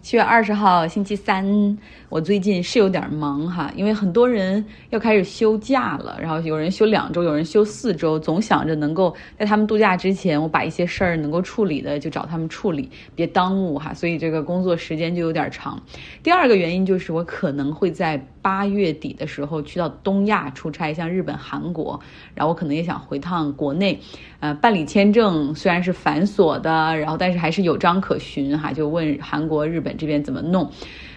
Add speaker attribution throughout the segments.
Speaker 1: 七月二十号，星期三。我最近是有点忙哈，因为很多人要开始休假了，然后有人休两周，有人休四周，总想着能够在他们度假之前，我把一些事儿能够处理的就找他们处理，别耽误哈。所以这个工作时间就有点长。第二个原因就是我可能会在八月底的时候去到东亚出差，像日本、韩国，然后我可能也想回趟国内，呃，办理签证虽然是繁琐的，然后但是还是有章可循哈，就问韩国、日本这边怎么弄。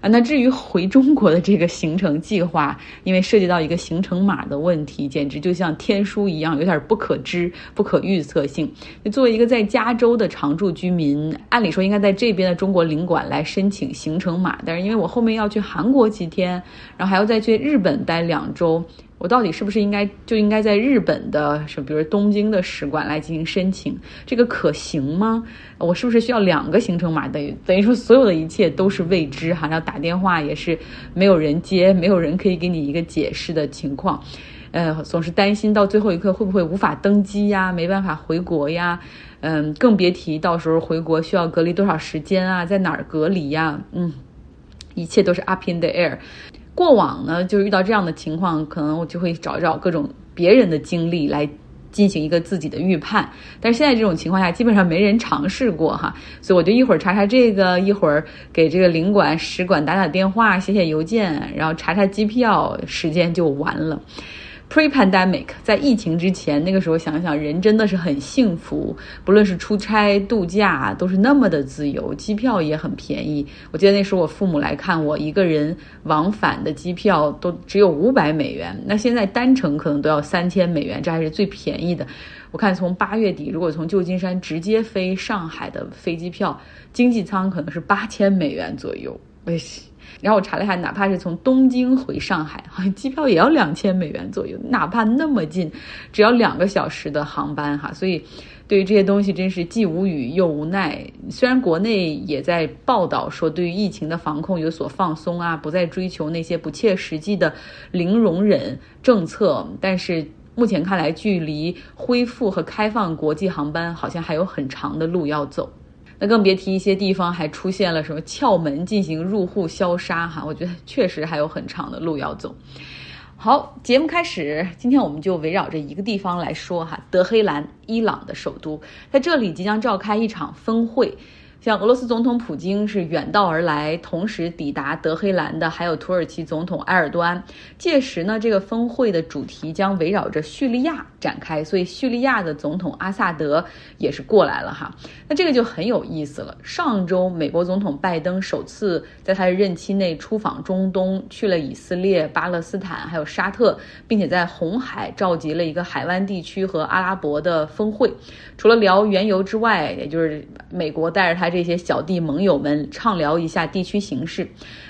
Speaker 1: 啊，那至于回中国的这个行程计划，因为涉及到一个行程码的问题，简直就像天书一样，有点不可知、不可预测性。作为一个在加州的常住居民，按理说应该在这边的中国领馆来申请行程码，但是因为我后面要去韩国几天，然后还要再去日本待两周。我到底是不是应该就应该在日本的，什比如东京的使馆来进行申请？这个可行吗？我是不是需要两个行程码？等于等于说所有的一切都是未知哈。要打电话也是没有人接，没有人可以给你一个解释的情况。呃，总是担心到最后一刻会不会无法登机呀，没办法回国呀。嗯，更别提到时候回国需要隔离多少时间啊，在哪儿隔离呀？嗯，一切都是 up in the air。过往呢，就是遇到这样的情况，可能我就会找找各种别人的经历来进行一个自己的预判。但是现在这种情况下，基本上没人尝试过哈，所以我就一会儿查查这个，一会儿给这个领馆、使馆打打电话、写写邮件，然后查查机票，时间就完了。Pre-pandemic，在疫情之前，那个时候想想，人真的是很幸福，不论是出差、度假，都是那么的自由，机票也很便宜。我记得那时候我父母来看我，一个人往返的机票都只有五百美元，那现在单程可能都要三千美元，这还是最便宜的。我看从八月底，如果从旧金山直接飞上海的飞机票，经济舱可能是八千美元左右。哎。然后我查了一下，哪怕是从东京回上海，好像机票也要两千美元左右。哪怕那么近，只要两个小时的航班哈。所以，对于这些东西，真是既无语又无奈。虽然国内也在报道说，对于疫情的防控有所放松啊，不再追求那些不切实际的零容忍政策，但是目前看来，距离恢复和开放国际航班，好像还有很长的路要走。那更别提一些地方还出现了什么撬门进行入户消杀哈，我觉得确实还有很长的路要走。好，节目开始，今天我们就围绕着一个地方来说哈，德黑兰，伊朗的首都，在这里即将召开一场峰会。像俄罗斯总统普京是远道而来，同时抵达德黑兰的还有土耳其总统埃尔多安。届时呢，这个峰会的主题将围绕着叙利亚展开，所以叙利亚的总统阿萨德也是过来了哈。那这个就很有意思了。上周美国总统拜登首次在他的任期内出访中东，去了以色列、巴勒斯坦还有沙特，并且在红海召集了一个海湾地区和阿拉伯的峰会。除了聊原油之外，也就是美国带着他。这些小弟盟友们畅聊一下地区形势。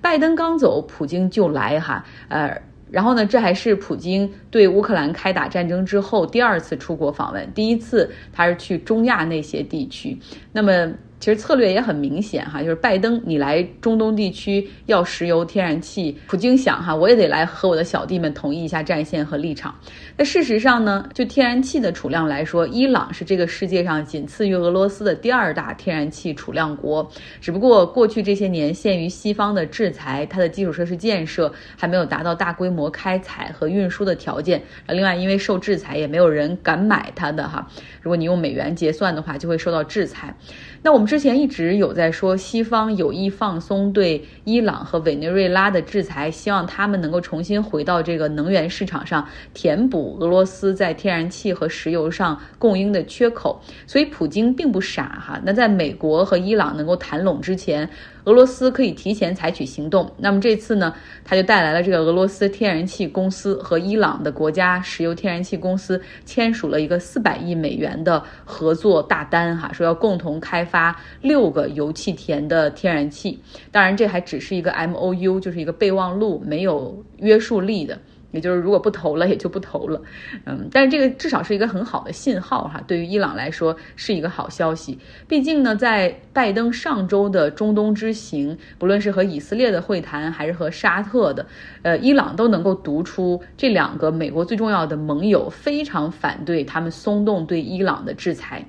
Speaker 1: 拜登刚走，普京就来哈，呃，然后呢，这还是普京对乌克兰开打战争之后第二次出国访问，第一次他是去中亚那些地区。那么。其实策略也很明显哈，就是拜登你来中东地区要石油天然气，普京想哈，我也得来和我的小弟们统一一下战线和立场。那事实上呢，就天然气的储量来说，伊朗是这个世界上仅次于俄罗斯的第二大天然气储量国。只不过过去这些年限于西方的制裁，它的基础设施建设还没有达到大规模开采和运输的条件。另外，因为受制裁，也没有人敢买它的哈。如果你用美元结算的话，就会受到制裁。那我们之前一直有在说，西方有意放松对伊朗和委内瑞拉的制裁，希望他们能够重新回到这个能源市场上，填补俄罗斯在天然气和石油上供应的缺口。所以普京并不傻哈。那在美国和伊朗能够谈拢之前。俄罗斯可以提前采取行动，那么这次呢，他就带来了这个俄罗斯天然气公司和伊朗的国家石油天然气公司签署了一个四百亿美元的合作大单，哈，说要共同开发六个油气田的天然气。当然，这还只是一个 M O U，就是一个备忘录，没有约束力的。也就是如果不投了，也就不投了，嗯，但是这个至少是一个很好的信号哈，对于伊朗来说是一个好消息。毕竟呢，在拜登上周的中东之行，不论是和以色列的会谈，还是和沙特的，呃，伊朗都能够读出这两个美国最重要的盟友非常反对他们松动对伊朗的制裁。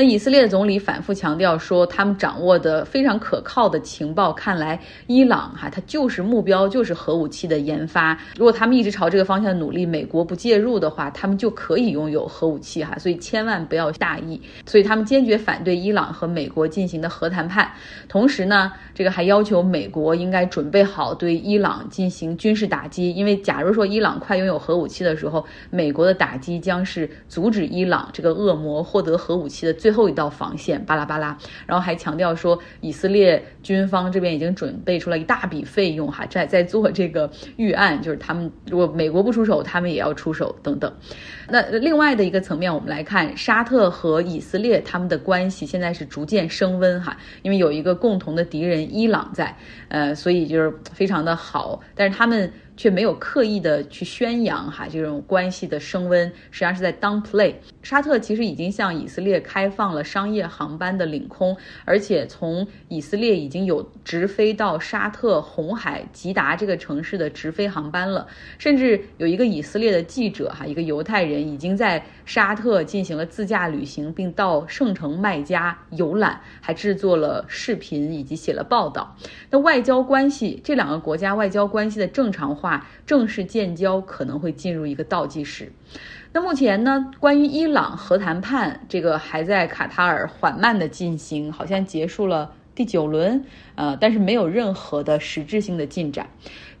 Speaker 1: 那以色列总理反复强调说，他们掌握的非常可靠的情报看来，伊朗哈它就是目标就是核武器的研发。如果他们一直朝这个方向努力，美国不介入的话，他们就可以拥有核武器哈。所以千万不要大意。所以他们坚决反对伊朗和美国进行的核谈判。同时呢，这个还要求美国应该准备好对伊朗进行军事打击，因为假如说伊朗快拥有核武器的时候，美国的打击将是阻止伊朗这个恶魔获得核武器的最最后一道防线。巴拉巴拉，然后还强调说，以色列军方这边已经准备出了一大笔费用哈，在在做这个预案，就是他们如果美国不出手，他们也要出手等等。那另外的一个层面，我们来看沙特和以色列他们的关系现在是逐渐升温哈，因为有一个共同的敌人伊朗在，呃，所以就是非常的好，但是他们。却没有刻意的去宣扬哈这种关系的升温，实际上是在 downplay。沙特其实已经向以色列开放了商业航班的领空，而且从以色列已经有直飞到沙特红海吉达这个城市的直飞航班了。甚至有一个以色列的记者哈，一个犹太人已经在沙特进行了自驾旅行，并到圣城麦加游览，还制作了视频以及写了报道。那外交关系，这两个国家外交关系的正常化。正式建交可能会进入一个倒计时。那目前呢，关于伊朗核谈判，这个还在卡塔尔缓慢的进行，好像结束了第九轮，呃，但是没有任何的实质性的进展。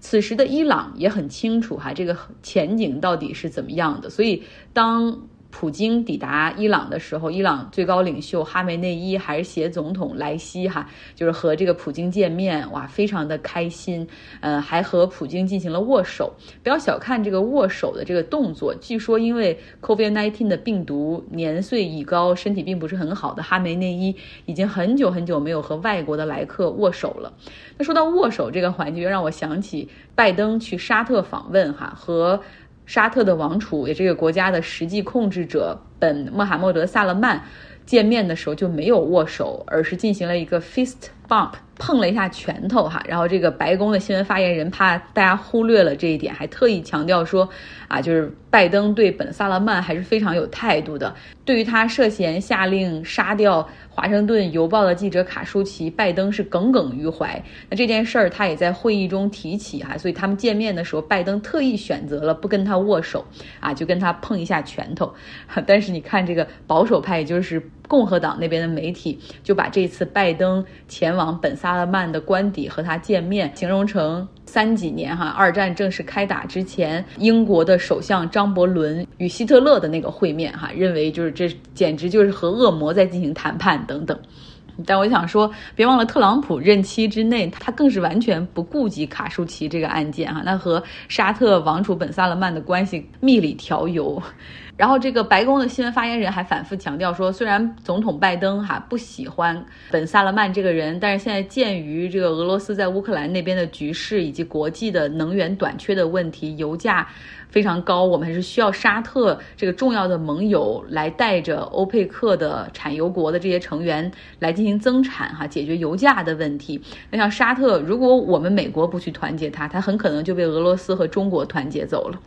Speaker 1: 此时的伊朗也很清楚哈，这个前景到底是怎么样的，所以当。普京抵达伊朗的时候，伊朗最高领袖哈梅内伊还是携总统莱西哈，就是和这个普京见面，哇，非常的开心，呃，还和普京进行了握手。不要小看这个握手的这个动作，据说因为 COVID-19 的病毒年岁已高，身体并不是很好的哈梅内伊已经很久很久没有和外国的来客握手了。那说到握手这个环节，让我想起拜登去沙特访问哈和。沙特的王储，也这个国家的实际控制者本·穆罕默德·萨勒曼见面的时候就没有握手，而是进行了一个 fist bump，碰了一下拳头哈。然后这个白宫的新闻发言人怕大家忽略了这一点，还特意强调说，啊，就是拜登对本·萨勒曼还是非常有态度的。对于他涉嫌下令杀掉。华盛顿邮报的记者卡舒奇，拜登是耿耿于怀。那这件事儿他也在会议中提起哈，所以他们见面的时候，拜登特意选择了不跟他握手啊，就跟他碰一下拳头。但是你看这个保守派，也就是共和党那边的媒体，就把这次拜登前往本萨勒曼的官邸和他见面，形容成三几年哈，二战正式开打之前，英国的首相张伯伦与希特勒的那个会面哈，认为就是这简直就是和恶魔在进行谈判。等等，但我想说，别忘了特朗普任期之内，他更是完全不顾及卡舒奇这个案件哈，那和沙特王储本萨勒曼的关系蜜里调油。然后这个白宫的新闻发言人还反复强调说，虽然总统拜登哈不喜欢本萨勒曼这个人，但是现在鉴于这个俄罗斯在乌克兰那边的局势以及国际的能源短缺的问题，油价。非常高，我们还是需要沙特这个重要的盟友来带着欧佩克的产油国的这些成员来进行增产，哈，解决油价的问题。那像沙特，如果我们美国不去团结他，他很可能就被俄罗斯和中国团结走了。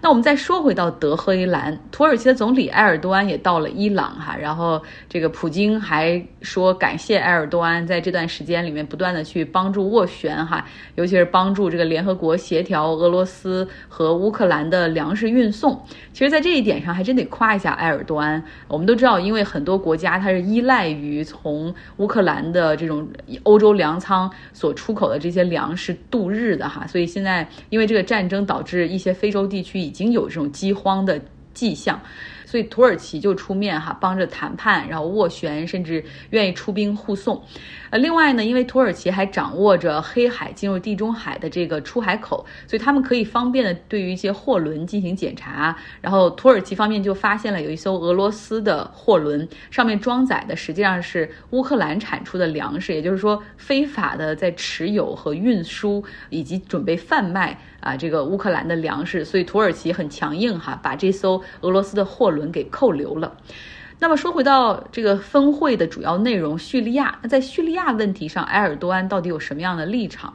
Speaker 1: 那我们再说回到德黑兰，土耳其的总理埃尔多安也到了伊朗哈，然后这个普京还说感谢埃尔多安在这段时间里面不断的去帮助斡旋哈，尤其是帮助这个联合国协调俄罗斯和乌克兰的粮食运送。其实，在这一点上还真得夸一下埃尔多安。我们都知道，因为很多国家它是依赖于从乌克兰的这种欧洲粮仓所出口的这些粮食度日的哈，所以现在因为这个战争导致一些非洲地区。已经有这种饥荒的迹象。所以土耳其就出面哈，帮着谈判，然后斡旋，甚至愿意出兵护送。呃，另外呢，因为土耳其还掌握着黑海进入地中海的这个出海口，所以他们可以方便的对于一些货轮进行检查。然后土耳其方面就发现了有一艘俄罗斯的货轮，上面装载的实际上是乌克兰产出的粮食，也就是说非法的在持有和运输以及准备贩卖啊这个乌克兰的粮食。所以土耳其很强硬哈，把这艘俄罗斯的货轮。给扣留了。那么说回到这个峰会的主要内容，叙利亚。那在叙利亚问题上，埃尔多安到底有什么样的立场？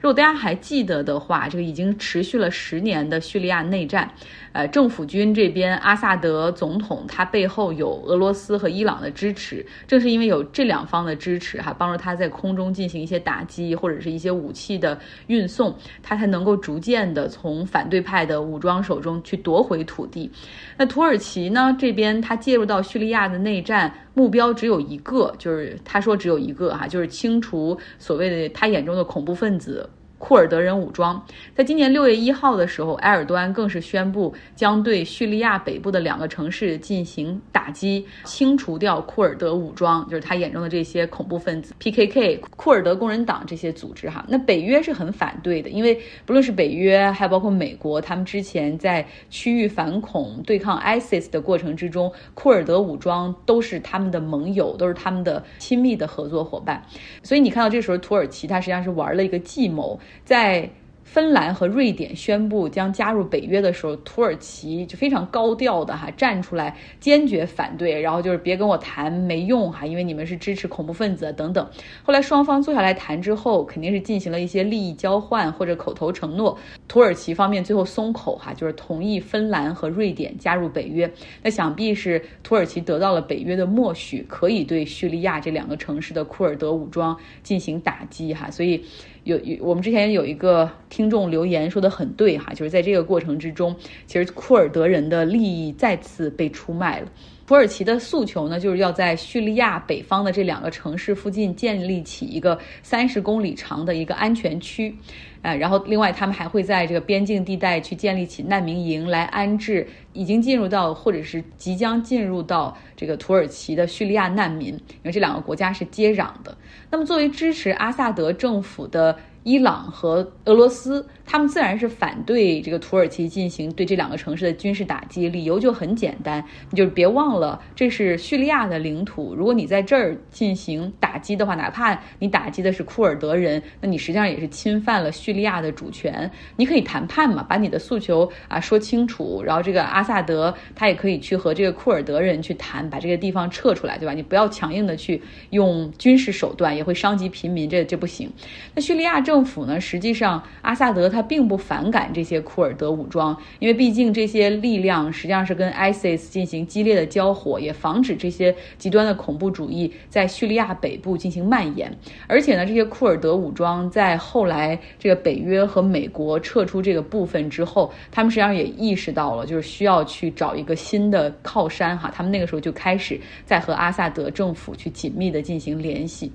Speaker 1: 如果大家还记得的话，这个已经持续了十年的叙利亚内战，呃，政府军这边阿萨德总统他背后有俄罗斯和伊朗的支持，正是因为有这两方的支持，哈，帮助他在空中进行一些打击或者是一些武器的运送，他才能够逐渐的从反对派的武装手中去夺回土地。那土耳其呢这边他介入到叙利亚的内战，目标只有一个，就是他说只有一个哈，就是清除所谓的他眼中的恐怖分子。库尔德人武装，在今年六月一号的时候，埃尔多安更是宣布将对叙利亚北部的两个城市进行打击，清除掉库尔德武装，就是他眼中的这些恐怖分子 PKK、库尔德工人党这些组织哈。那北约是很反对的，因为不论是北约，还有包括美国，他们之前在区域反恐对抗 ISIS 的过程之中，库尔德武装都是他们的盟友，都是他们的亲密的合作伙伴。所以你看到这时候土耳其，它实际上是玩了一个计谋。在芬兰和瑞典宣布将加入北约的时候，土耳其就非常高调的哈站出来坚决反对，然后就是别跟我谈没用哈，因为你们是支持恐怖分子等等。后来双方坐下来谈之后，肯定是进行了一些利益交换或者口头承诺。土耳其方面最后松口哈，就是同意芬兰和瑞典加入北约。那想必是土耳其得到了北约的默许，可以对叙利亚这两个城市的库尔德武装进行打击哈，所以。有有，我们之前有一个听众留言说的很对哈，就是在这个过程之中，其实库尔德人的利益再次被出卖了。土耳其的诉求呢，就是要在叙利亚北方的这两个城市附近建立起一个三十公里长的一个安全区，呃，然后另外他们还会在这个边境地带去建立起难民营来安置已经进入到或者是即将进入到这个土耳其的叙利亚难民，因为这两个国家是接壤的。那么作为支持阿萨德政府的。伊朗和俄罗斯，他们自然是反对这个土耳其进行对这两个城市的军事打击，理由就很简单，你就别忘了这是叙利亚的领土，如果你在这儿进行打击的话，哪怕你打击的是库尔德人，那你实际上也是侵犯了叙利亚的主权。你可以谈判嘛，把你的诉求啊说清楚，然后这个阿萨德他也可以去和这个库尔德人去谈，把这个地方撤出来，对吧？你不要强硬的去用军事手段，也会伤及平民，这这不行。那叙利亚这。政府呢，实际上阿萨德他并不反感这些库尔德武装，因为毕竟这些力量实际上是跟 ISIS 进行激烈的交火，也防止这些极端的恐怖主义在叙利亚北部进行蔓延。而且呢，这些库尔德武装在后来这个北约和美国撤出这个部分之后，他们实际上也意识到了，就是需要去找一个新的靠山哈。他们那个时候就开始在和阿萨德政府去紧密的进行联系。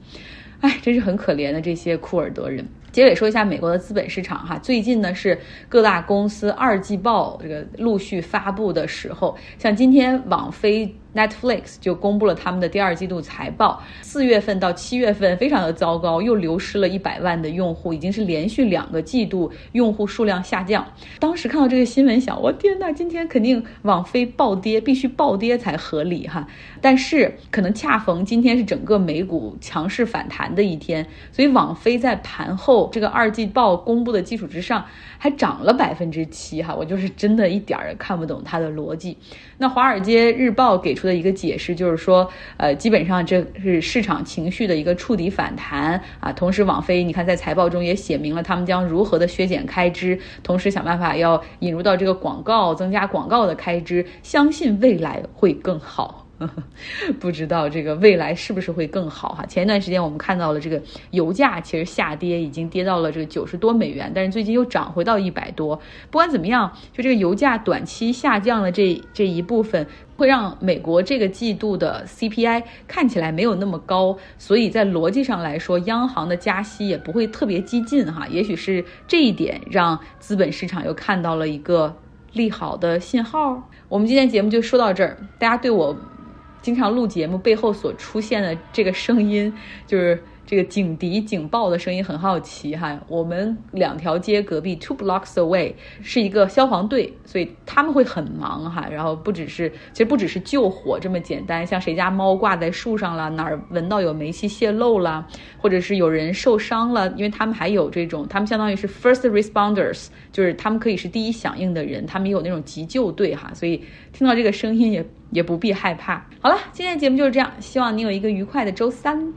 Speaker 1: 哎，真是很可怜的这些库尔德人。结尾说一下美国的资本市场哈，最近呢是各大公司二季报这个陆续发布的时候，像今天网飞。Netflix 就公布了他们的第二季度财报，四月份到七月份非常的糟糕，又流失了一百万的用户，已经是连续两个季度用户数量下降。当时看到这个新闻，想我天呐，今天肯定网飞暴跌，必须暴跌才合理哈。但是可能恰逢今天是整个美股强势反弹的一天，所以网飞在盘后这个二季报公布的基础之上，还涨了百分之七哈。我就是真的一点儿也看不懂它的逻辑。那华尔街日报给出。的一个解释就是说，呃，基本上这是市场情绪的一个触底反弹啊。同时，网飞你看在财报中也写明了他们将如何的削减开支，同时想办法要引入到这个广告，增加广告的开支，相信未来会更好。不知道这个未来是不是会更好哈？前一段时间我们看到了这个油价其实下跌，已经跌到了这个九十多美元，但是最近又涨回到一百多。不管怎么样，就这个油价短期下降的这这一部分，会让美国这个季度的 CPI 看起来没有那么高，所以在逻辑上来说，央行的加息也不会特别激进哈。也许是这一点让资本市场又看到了一个利好的信号。我们今天节目就说到这儿，大家对我。经常录节目背后所出现的这个声音，就是。这个警笛警报的声音很好奇哈，我们两条街隔壁 two blocks away 是一个消防队，所以他们会很忙哈。然后不只是，其实不只是救火这么简单，像谁家猫挂在树上了，哪儿闻到有煤气泄漏了，或者是有人受伤了，因为他们还有这种，他们相当于是 first responders，就是他们可以是第一响应的人，他们也有那种急救队哈。所以听到这个声音也也不必害怕。好了，今天的节目就是这样，希望你有一个愉快的周三。